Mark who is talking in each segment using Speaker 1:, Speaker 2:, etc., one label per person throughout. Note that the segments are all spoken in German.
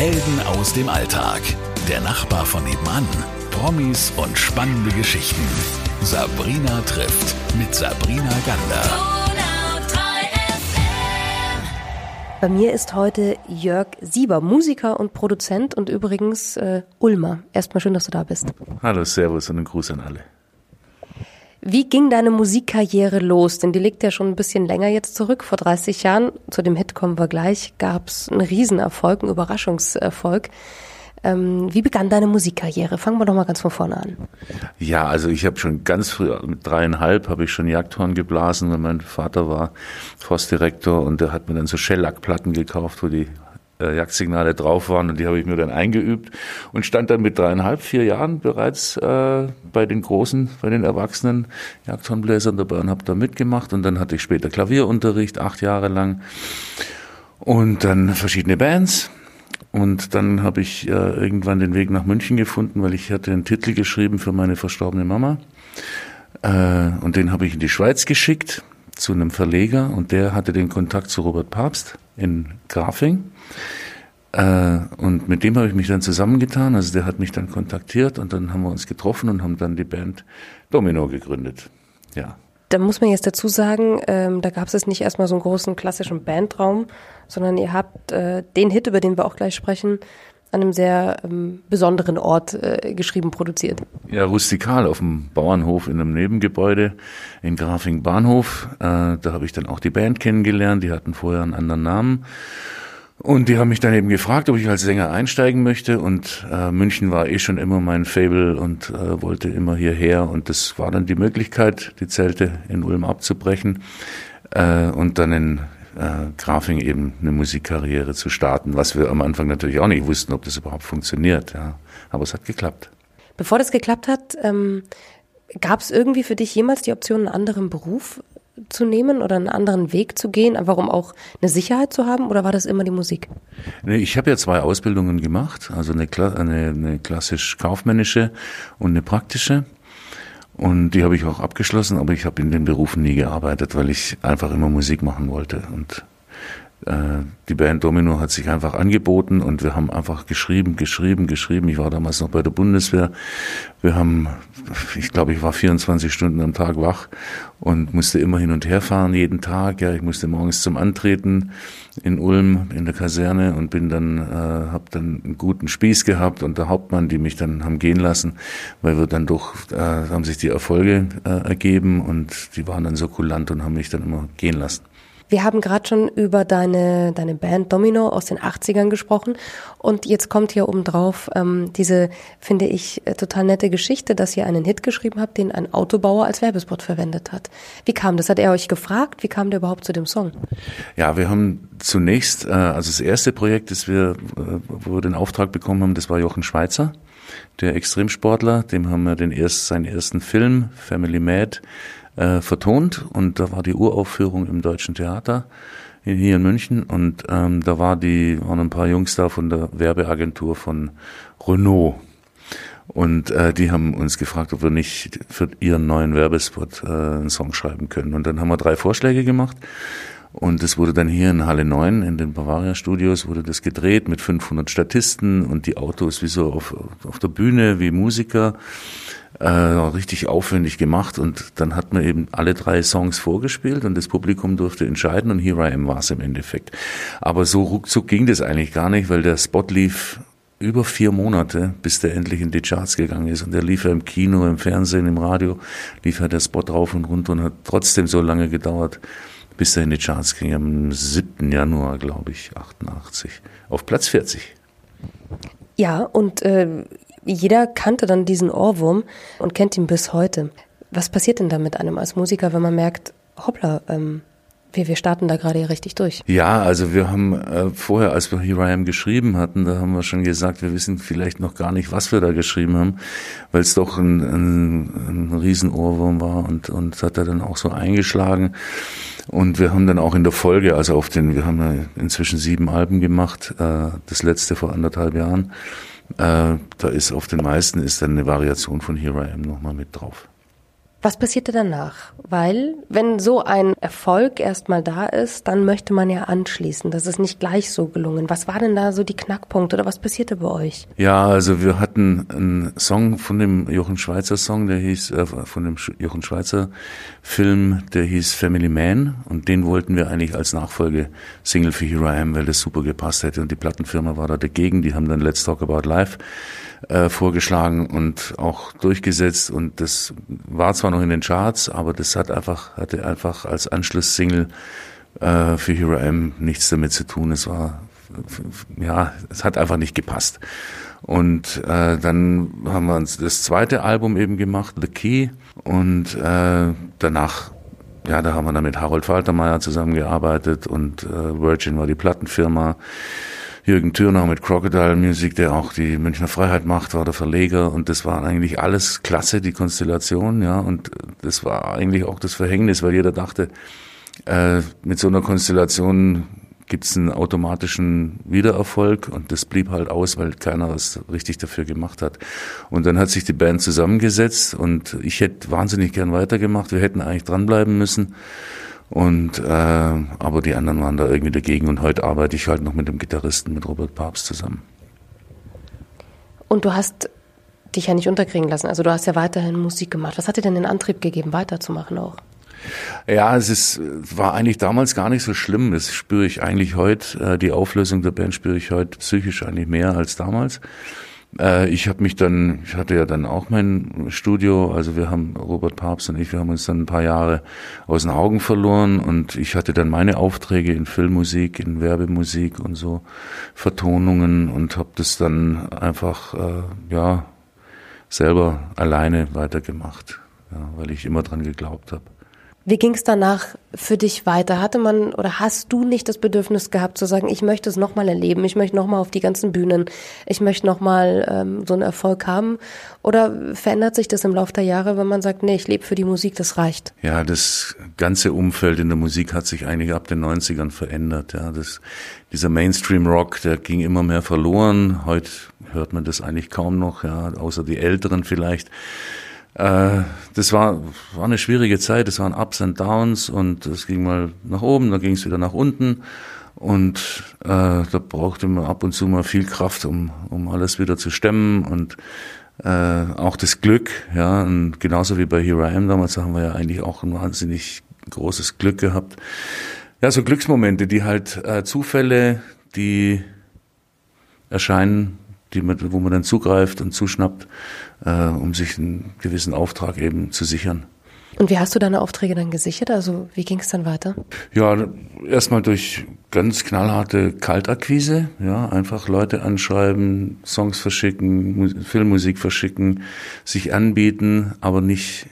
Speaker 1: Helden aus dem Alltag. Der Nachbar von nebenan. Promis und spannende Geschichten. Sabrina trifft mit Sabrina Gander.
Speaker 2: Bei mir ist heute Jörg Sieber, Musiker und Produzent und übrigens äh, Ulmer. Erstmal schön, dass du da bist.
Speaker 3: Hallo, Servus und einen Gruß an alle.
Speaker 2: Wie ging deine Musikkarriere los? Denn die liegt ja schon ein bisschen länger jetzt zurück. Vor 30 Jahren, zu dem Hit kommen wir gleich, gab es einen Riesenerfolg, einen Überraschungserfolg. Ähm, wie begann deine Musikkarriere? Fangen wir doch mal ganz von vorne an.
Speaker 3: Ja, also ich habe schon ganz früh, mit dreieinhalb, habe ich schon Jagdhorn geblasen, weil mein Vater war Forstdirektor und der hat mir dann so Shellackplatten gekauft, wo die äh, Jagdsignale drauf waren und die habe ich mir dann eingeübt und stand dann mit dreieinhalb, vier Jahren bereits äh, bei den großen, bei den erwachsenen Jagdhornbläsern dabei und habe da mitgemacht und dann hatte ich später Klavierunterricht, acht Jahre lang und dann verschiedene Bands und dann habe ich äh, irgendwann den Weg nach München gefunden, weil ich hatte einen Titel geschrieben für meine verstorbene Mama. Äh, und den habe ich in die Schweiz geschickt zu einem Verleger und der hatte den Kontakt zu Robert Papst in Grafing. Äh, und mit dem habe ich mich dann zusammengetan. Also der hat mich dann kontaktiert und dann haben wir uns getroffen und haben dann die Band Domino gegründet. Ja.
Speaker 2: Da muss man jetzt dazu sagen, ähm, da gab es jetzt nicht erstmal so einen großen klassischen Bandraum, sondern ihr habt äh, den Hit, über den wir auch gleich sprechen, an einem sehr ähm, besonderen Ort äh, geschrieben, produziert.
Speaker 3: Ja, rustikal auf dem Bauernhof in einem Nebengebäude in Grafing Bahnhof. Äh, da habe ich dann auch die Band kennengelernt, die hatten vorher einen anderen Namen. Und die haben mich dann eben gefragt, ob ich als Sänger einsteigen möchte. Und äh, München war eh schon immer mein Fable und äh, wollte immer hierher. Und das war dann die Möglichkeit, die Zelte in Ulm abzubrechen äh, und dann in äh, Grafing eben eine Musikkarriere zu starten, was wir am Anfang natürlich auch nicht wussten, ob das überhaupt funktioniert. Ja. Aber es hat geklappt.
Speaker 2: Bevor das geklappt hat, ähm, gab es irgendwie für dich jemals die Option, einen anderen Beruf zu nehmen oder einen anderen Weg zu gehen, einfach um auch eine Sicherheit zu haben oder war das immer die Musik?
Speaker 3: Nee, ich habe ja zwei Ausbildungen gemacht, also eine, eine, eine klassisch kaufmännische und eine praktische. Und die habe ich auch abgeschlossen, aber ich habe in den Berufen nie gearbeitet, weil ich einfach immer Musik machen wollte. Und die Band Domino hat sich einfach angeboten und wir haben einfach geschrieben, geschrieben, geschrieben. Ich war damals noch bei der Bundeswehr. Wir haben, ich glaube, ich war 24 Stunden am Tag wach und musste immer hin und her fahren jeden Tag. Ja, ich musste morgens zum Antreten in Ulm in der Kaserne und bin dann, äh, habe dann einen guten Spieß gehabt und der Hauptmann, die mich dann haben gehen lassen, weil wir dann doch äh, haben sich die Erfolge äh, ergeben und die waren dann so kulant und haben mich dann immer gehen lassen.
Speaker 2: Wir haben gerade schon über deine, deine Band Domino aus den 80ern gesprochen und jetzt kommt hier oben drauf ähm, diese, finde ich, äh, total nette Geschichte, dass ihr einen Hit geschrieben habt, den ein Autobauer als Werbespot verwendet hat. Wie kam das? Hat er euch gefragt? Wie kam der überhaupt zu dem Song?
Speaker 3: Ja, wir haben zunächst, äh, also das erste Projekt, das wir, äh, wo wir den Auftrag bekommen haben, das war Jochen Schweizer, der Extremsportler, dem haben wir den erst, seinen ersten Film, Family Mad, äh, vertont. Und da war die Uraufführung im Deutschen Theater hier in München. Und ähm, da war die waren ein paar Jungs da von der Werbeagentur von Renault. Und äh, die haben uns gefragt, ob wir nicht für ihren neuen Werbespot äh, einen Song schreiben können. Und dann haben wir drei Vorschläge gemacht und es wurde dann hier in Halle 9 in den Bavaria Studios wurde das gedreht mit 500 Statisten und die Autos wie so auf, auf der Bühne wie Musiker äh, richtig aufwendig gemacht und dann hat man eben alle drei Songs vorgespielt und das Publikum durfte entscheiden und Here I Am war es im Endeffekt. Aber so ruckzuck ging das eigentlich gar nicht, weil der Spot lief über vier Monate, bis der endlich in die Charts gegangen ist. Und der lief ja im Kino, im Fernsehen, im Radio, lief ja der Spot rauf und runter und hat trotzdem so lange gedauert, bis er in die Charts ging. Am 7. Januar, glaube ich, 88, auf Platz 40.
Speaker 2: Ja, und äh, jeder kannte dann diesen Ohrwurm und kennt ihn bis heute. Was passiert denn da mit einem als Musiker, wenn man merkt, hoppla, ähm, wir, wir starten da gerade richtig durch.
Speaker 3: Ja, also wir haben äh, vorher, als wir Here I Am geschrieben hatten, da haben wir schon gesagt, wir wissen vielleicht noch gar nicht, was wir da geschrieben haben, weil es doch ein, ein, ein Riesenohrwurm war und, und hat er dann auch so eingeschlagen. Und wir haben dann auch in der Folge, also auf den, wir haben ja inzwischen sieben Alben gemacht, äh, das letzte vor anderthalb Jahren. Äh, da ist auf den meisten ist dann eine Variation von Here I Am nochmal mit drauf.
Speaker 2: Was passierte danach? Weil, wenn so ein Erfolg erstmal da ist, dann möchte man ja anschließen. Das ist nicht gleich so gelungen. Was war denn da so die Knackpunkte oder was passierte bei euch?
Speaker 3: Ja, also wir hatten einen Song von dem Jochen Schweizer Song, der hieß, äh, von dem Jochen Schweizer Film, der hieß Family Man und den wollten wir eigentlich als Nachfolge-Single für Here I Am, weil das super gepasst hätte und die Plattenfirma war da dagegen. Die haben dann Let's Talk About Life äh, vorgeschlagen und auch durchgesetzt und das war zwar noch in den Charts, aber das hat einfach hatte einfach als Anschlusssingle äh, für Hero M nichts damit zu tun. Es war ja, es hat einfach nicht gepasst. Und äh, dann haben wir uns das zweite Album eben gemacht, The Key, und äh, danach ja, da haben wir dann mit Harold Faltermeier zusammengearbeitet und äh, Virgin war die Plattenfirma. Jürgen Thürner mit Crocodile Music, der auch die Münchner Freiheit macht, war der Verleger und das war eigentlich alles klasse, die Konstellation, ja, und das war eigentlich auch das Verhängnis, weil jeder dachte, äh, mit so einer Konstellation gibt's einen automatischen Wiedererfolg und das blieb halt aus, weil keiner was richtig dafür gemacht hat. Und dann hat sich die Band zusammengesetzt und ich hätte wahnsinnig gern weitergemacht. Wir hätten eigentlich dranbleiben müssen. Und äh, aber die anderen waren da irgendwie dagegen und heute arbeite ich halt noch mit dem Gitarristen, mit Robert Papst zusammen.
Speaker 2: Und du hast dich ja nicht unterkriegen lassen. Also du hast ja weiterhin Musik gemacht. Was hat dir denn den Antrieb gegeben, weiterzumachen auch?
Speaker 3: Ja, es ist, war eigentlich damals gar nicht so schlimm. Das spüre ich eigentlich heute. Äh, die Auflösung der Band spüre ich heute psychisch eigentlich mehr als damals. Äh, ich habe mich dann, ich hatte ja dann auch mein Studio, also wir haben, Robert Papst und ich, wir haben uns dann ein paar Jahre aus den Augen verloren und ich hatte dann meine Aufträge in Filmmusik, in Werbemusik und so, Vertonungen und habe das dann einfach, äh, ja, selber alleine weitergemacht, ja, weil ich immer dran geglaubt habe.
Speaker 2: Wie ging es danach für dich weiter? Hatte man oder hast du nicht das Bedürfnis gehabt zu sagen, ich möchte es nochmal erleben, ich möchte nochmal auf die ganzen Bühnen, ich möchte nochmal ähm, so einen Erfolg haben? Oder verändert sich das im Laufe der Jahre, wenn man sagt, nee, ich lebe für die Musik, das reicht?
Speaker 3: Ja, das ganze Umfeld in der Musik hat sich eigentlich ab den 90ern verändert. Ja, das, dieser Mainstream-Rock, der ging immer mehr verloren. Heute hört man das eigentlich kaum noch, ja, außer die Älteren vielleicht. Äh, das war, war eine schwierige Zeit, es waren Ups und Downs und es ging mal nach oben, dann ging es wieder nach unten. Und äh, da brauchte man ab und zu mal viel Kraft, um, um alles wieder zu stemmen und äh, auch das Glück, ja, und genauso wie bei Here I Am damals haben wir ja eigentlich auch ein wahnsinnig großes Glück gehabt. Ja, so Glücksmomente, die halt äh, Zufälle, die erscheinen die man, wo man dann zugreift und zuschnappt, äh, um sich einen gewissen Auftrag eben zu sichern.
Speaker 2: Und wie hast du deine Aufträge dann gesichert? Also wie ging es dann weiter?
Speaker 3: Ja, erstmal durch ganz knallharte Kaltakquise, ja, einfach Leute anschreiben, Songs verschicken, Filmmusik verschicken, sich anbieten, aber nicht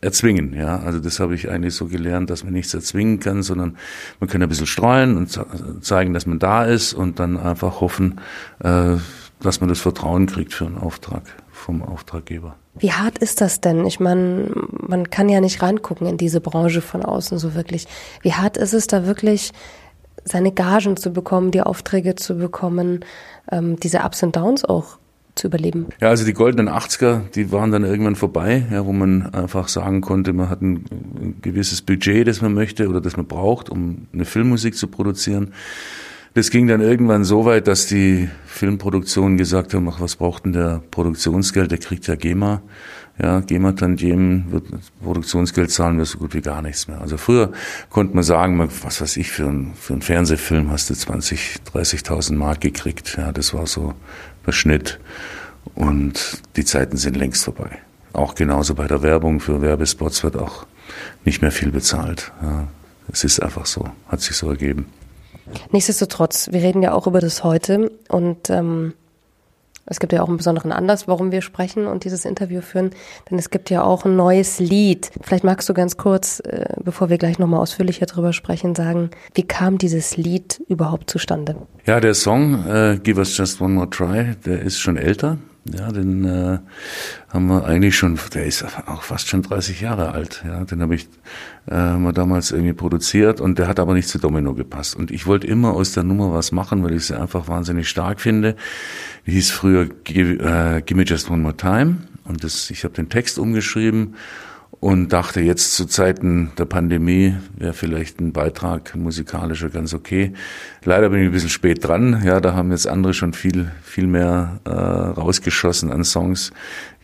Speaker 3: erzwingen. Ja, also das habe ich eigentlich so gelernt, dass man nichts erzwingen kann, sondern man kann ein bisschen streuen und zeigen, dass man da ist und dann einfach hoffen, äh, dass man das Vertrauen kriegt für einen Auftrag vom Auftraggeber.
Speaker 2: Wie hart ist das denn? Ich meine, man kann ja nicht reingucken in diese Branche von außen so wirklich. Wie hart ist es da wirklich, seine Gagen zu bekommen, die Aufträge zu bekommen, ähm, diese Ups und Downs auch zu überleben?
Speaker 3: Ja, also die goldenen 80er, die waren dann irgendwann vorbei, ja, wo man einfach sagen konnte, man hat ein, ein gewisses Budget, das man möchte oder das man braucht, um eine Filmmusik zu produzieren. Das ging dann irgendwann so weit, dass die Filmproduktionen gesagt haben, ach, was braucht denn der Produktionsgeld? Der kriegt ja GEMA. Ja, GEMA-Tantiemen wird Produktionsgeld zahlen wir so gut wie gar nichts mehr. Also früher konnte man sagen, was weiß ich, für, ein, für einen Fernsehfilm hast du 20, 30.000 Mark gekriegt. Ja, das war so der Schnitt. Und die Zeiten sind längst vorbei. Auch genauso bei der Werbung für Werbespots wird auch nicht mehr viel bezahlt. Ja, es ist einfach so, hat sich so ergeben.
Speaker 2: Nichtsdestotrotz, wir reden ja auch über das heute und ähm, es gibt ja auch einen besonderen Anlass, warum wir sprechen und dieses Interview führen, denn es gibt ja auch ein neues Lied. Vielleicht magst du ganz kurz, äh, bevor wir gleich nochmal ausführlicher drüber sprechen, sagen, wie kam dieses Lied überhaupt zustande?
Speaker 3: Ja, der Song äh, Give Us Just One More Try, der ist schon älter. Ja, den äh, haben wir eigentlich schon, der ist auch fast schon 30 Jahre alt. Ja, den habe ich äh, mal damals irgendwie produziert und der hat aber nicht zu Domino gepasst. Und ich wollte immer aus der Nummer was machen, weil ich sie einfach wahnsinnig stark finde. Die hieß früher Give, äh, Give Me Just One More Time und das, ich habe den Text umgeschrieben und dachte jetzt zu Zeiten der Pandemie wäre vielleicht ein Beitrag musikalischer ganz okay. Leider bin ich ein bisschen spät dran. Ja, da haben jetzt andere schon viel viel mehr äh, rausgeschossen an Songs.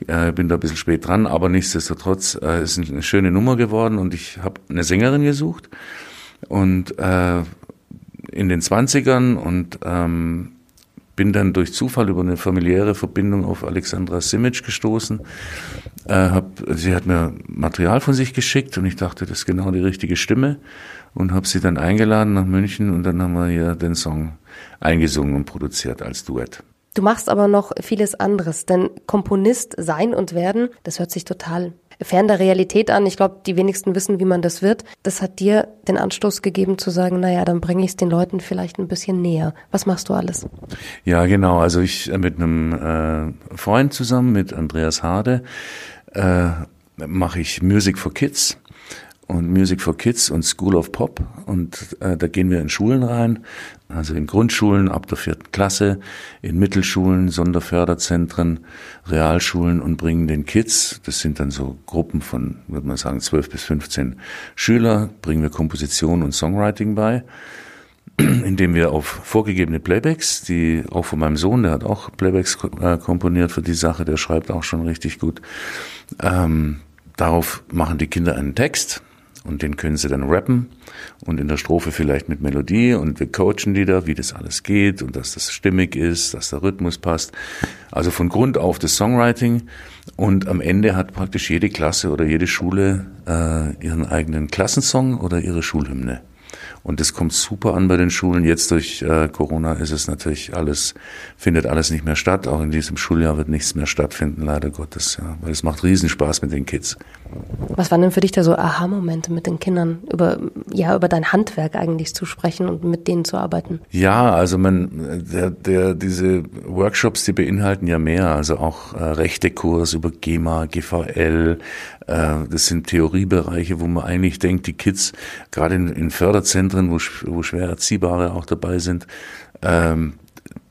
Speaker 3: Äh, bin da ein bisschen spät dran, aber nichtsdestotrotz äh, ist eine schöne Nummer geworden und ich habe eine Sängerin gesucht und äh, in den Zwanzigern und ähm, bin dann durch Zufall über eine familiäre Verbindung auf Alexandra Simic gestoßen. Äh, hab, sie hat mir Material von sich geschickt und ich dachte, das ist genau die richtige Stimme und habe sie dann eingeladen nach München und dann haben wir hier den Song eingesungen und produziert als Duett.
Speaker 2: Du machst aber noch vieles anderes, denn Komponist sein und werden, das hört sich total fern der Realität an. Ich glaube, die wenigsten wissen, wie man das wird. Das hat dir den Anstoß gegeben zu sagen, naja, dann bringe ich es den Leuten vielleicht ein bisschen näher. Was machst du alles?
Speaker 3: Ja, genau. Also ich äh, mit einem äh, Freund zusammen, mit Andreas Hade, äh, mache ich Music for Kids und Music for Kids und School of Pop. Und äh, da gehen wir in Schulen rein, also in Grundschulen ab der vierten Klasse, in Mittelschulen, Sonderförderzentren, Realschulen und bringen den Kids, das sind dann so Gruppen von, würde man sagen, zwölf bis 15 Schüler, bringen wir Komposition und Songwriting bei indem wir auf vorgegebene Playbacks, die auch von meinem Sohn, der hat auch Playbacks äh, komponiert für die Sache, der schreibt auch schon richtig gut. Ähm, darauf machen die Kinder einen Text, und den können sie dann rappen und in der Strophe vielleicht mit Melodie und wir coachen die da, wie das alles geht und dass das stimmig ist, dass der Rhythmus passt. Also von Grund auf das Songwriting und am Ende hat praktisch jede Klasse oder jede Schule äh, ihren eigenen Klassensong oder ihre Schulhymne. Und das kommt super an bei den Schulen. Jetzt durch äh, Corona ist es natürlich alles, findet alles nicht mehr statt. Auch in diesem Schuljahr wird nichts mehr stattfinden, leider Gottes. Ja. Weil es macht Riesenspaß mit den Kids.
Speaker 2: Was waren denn für dich da so Aha-Momente mit den Kindern, über, ja, über dein Handwerk eigentlich zu sprechen und mit denen zu arbeiten?
Speaker 3: Ja, also man, der, der, diese Workshops, die beinhalten ja mehr. Also auch äh, Rechtekurs über GEMA, GVL, das sind Theoriebereiche, wo man eigentlich denkt, die Kids, gerade in, in Förderzentren, wo, wo schwer Erziehbare auch dabei sind, ähm,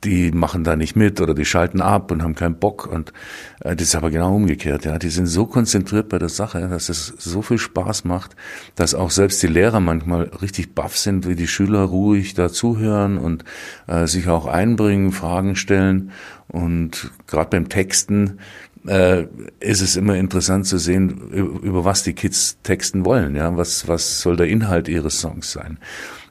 Speaker 3: die machen da nicht mit oder die schalten ab und haben keinen Bock. Und äh, das ist aber genau umgekehrt. Ja, die sind so konzentriert bei der Sache, dass es so viel Spaß macht, dass auch selbst die Lehrer manchmal richtig baff sind, wie die Schüler ruhig da zuhören und äh, sich auch einbringen, Fragen stellen. Und gerade beim Texten äh, ist es immer interessant zu sehen, über was die Kids texten wollen. Ja, was was soll der Inhalt ihres Songs sein?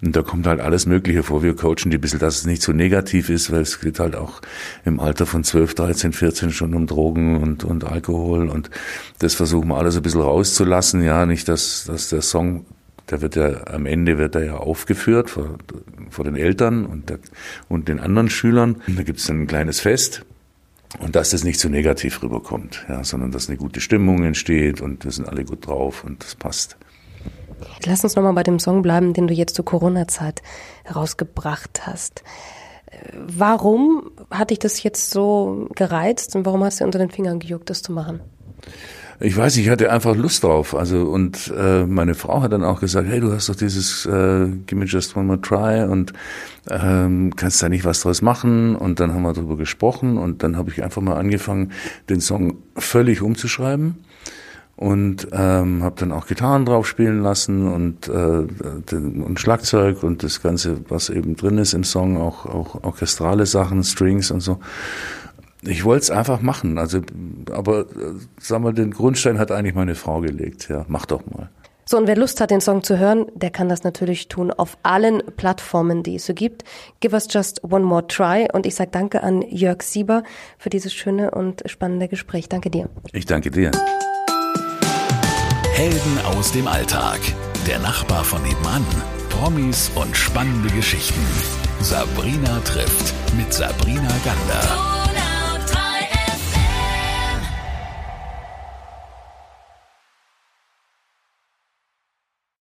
Speaker 3: Und da kommt halt alles Mögliche vor. Wir coachen die ein bisschen, dass es nicht so negativ ist, weil es geht halt auch im Alter von 12, 13, 14 schon um Drogen und, und Alkohol und das versuchen wir alles ein bisschen rauszulassen. Ja, nicht, dass, dass der Song der wird ja am Ende wird er ja aufgeführt vor, vor den Eltern und, der, und den anderen Schülern. Da gibt es ein kleines Fest und dass das nicht so negativ rüberkommt, ja, sondern dass eine gute Stimmung entsteht und wir sind alle gut drauf und das passt.
Speaker 2: Lass uns nochmal bei dem Song bleiben, den du jetzt zur Corona-Zeit herausgebracht hast. Warum hat dich das jetzt so gereizt und warum hast du unter den Fingern gejuckt, das zu machen?
Speaker 3: Ich weiß, ich hatte einfach Lust drauf. Also und äh, meine Frau hat dann auch gesagt, hey, du hast doch dieses äh, Give me just one more try und ähm, kannst da nicht was draus machen. Und dann haben wir darüber gesprochen und dann habe ich einfach mal angefangen, den Song völlig umzuschreiben und ähm, habe dann auch Gitarren drauf spielen lassen und äh, und Schlagzeug und das ganze was eben drin ist im Song auch auch orchestrale Sachen Strings und so ich wollte es einfach machen. Also, aber äh, sag mal, den Grundstein hat eigentlich meine Frau gelegt. Ja, mach doch mal.
Speaker 2: So, und wer Lust hat, den Song zu hören, der kann das natürlich tun auf allen Plattformen, die es so gibt. Give us just one more try. Und ich sage danke an Jörg Sieber für dieses schöne und spannende Gespräch. Danke dir.
Speaker 3: Ich danke dir.
Speaker 1: Helden aus dem Alltag. Der Nachbar von nebenan. Promis und spannende Geschichten. Sabrina trifft mit Sabrina Gander.